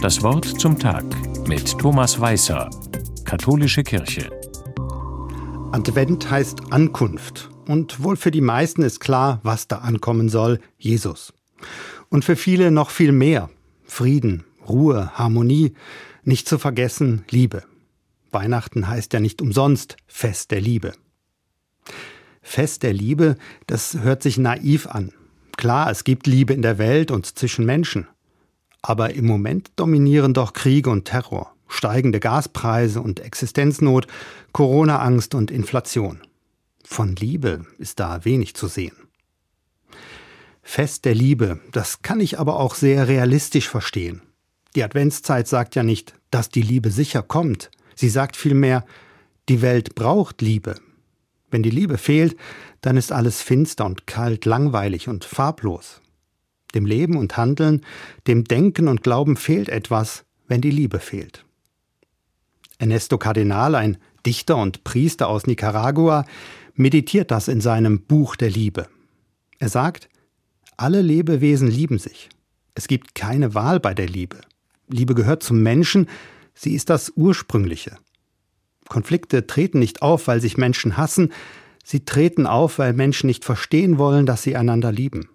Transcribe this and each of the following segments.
Das Wort zum Tag mit Thomas Weißer, Katholische Kirche. Advent heißt Ankunft. Und wohl für die meisten ist klar, was da ankommen soll, Jesus. Und für viele noch viel mehr. Frieden, Ruhe, Harmonie, nicht zu vergessen Liebe. Weihnachten heißt ja nicht umsonst Fest der Liebe. Fest der Liebe, das hört sich naiv an. Klar, es gibt Liebe in der Welt und zwischen Menschen. Aber im Moment dominieren doch Kriege und Terror, steigende Gaspreise und Existenznot, Corona-Angst und Inflation. Von Liebe ist da wenig zu sehen. Fest der Liebe, das kann ich aber auch sehr realistisch verstehen. Die Adventszeit sagt ja nicht, dass die Liebe sicher kommt. Sie sagt vielmehr, die Welt braucht Liebe. Wenn die Liebe fehlt, dann ist alles finster und kalt, langweilig und farblos. Dem Leben und Handeln, dem Denken und Glauben fehlt etwas, wenn die Liebe fehlt. Ernesto Cardinal, ein Dichter und Priester aus Nicaragua, meditiert das in seinem Buch der Liebe. Er sagt, alle Lebewesen lieben sich. Es gibt keine Wahl bei der Liebe. Liebe gehört zum Menschen, sie ist das Ursprüngliche. Konflikte treten nicht auf, weil sich Menschen hassen, sie treten auf, weil Menschen nicht verstehen wollen, dass sie einander lieben.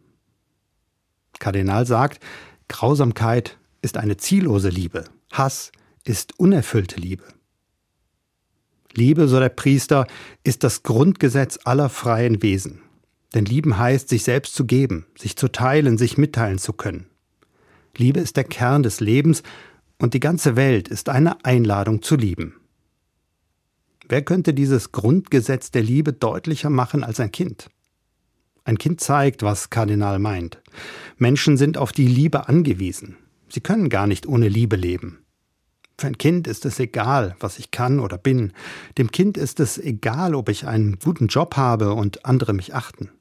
Kardinal sagt, Grausamkeit ist eine ziellose Liebe, Hass ist unerfüllte Liebe. Liebe, so der Priester, ist das Grundgesetz aller freien Wesen. Denn lieben heißt, sich selbst zu geben, sich zu teilen, sich mitteilen zu können. Liebe ist der Kern des Lebens und die ganze Welt ist eine Einladung zu lieben. Wer könnte dieses Grundgesetz der Liebe deutlicher machen als ein Kind? Ein Kind zeigt, was Kardinal meint. Menschen sind auf die Liebe angewiesen. Sie können gar nicht ohne Liebe leben. Für ein Kind ist es egal, was ich kann oder bin. Dem Kind ist es egal, ob ich einen guten Job habe und andere mich achten.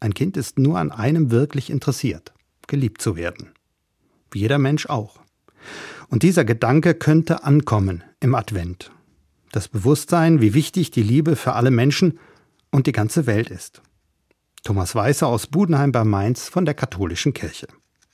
Ein Kind ist nur an einem wirklich interessiert, geliebt zu werden. Wie jeder Mensch auch. Und dieser Gedanke könnte ankommen im Advent. Das Bewusstsein, wie wichtig die Liebe für alle Menschen und die ganze Welt ist. Thomas Weißer aus Budenheim bei Mainz von der Katholischen Kirche.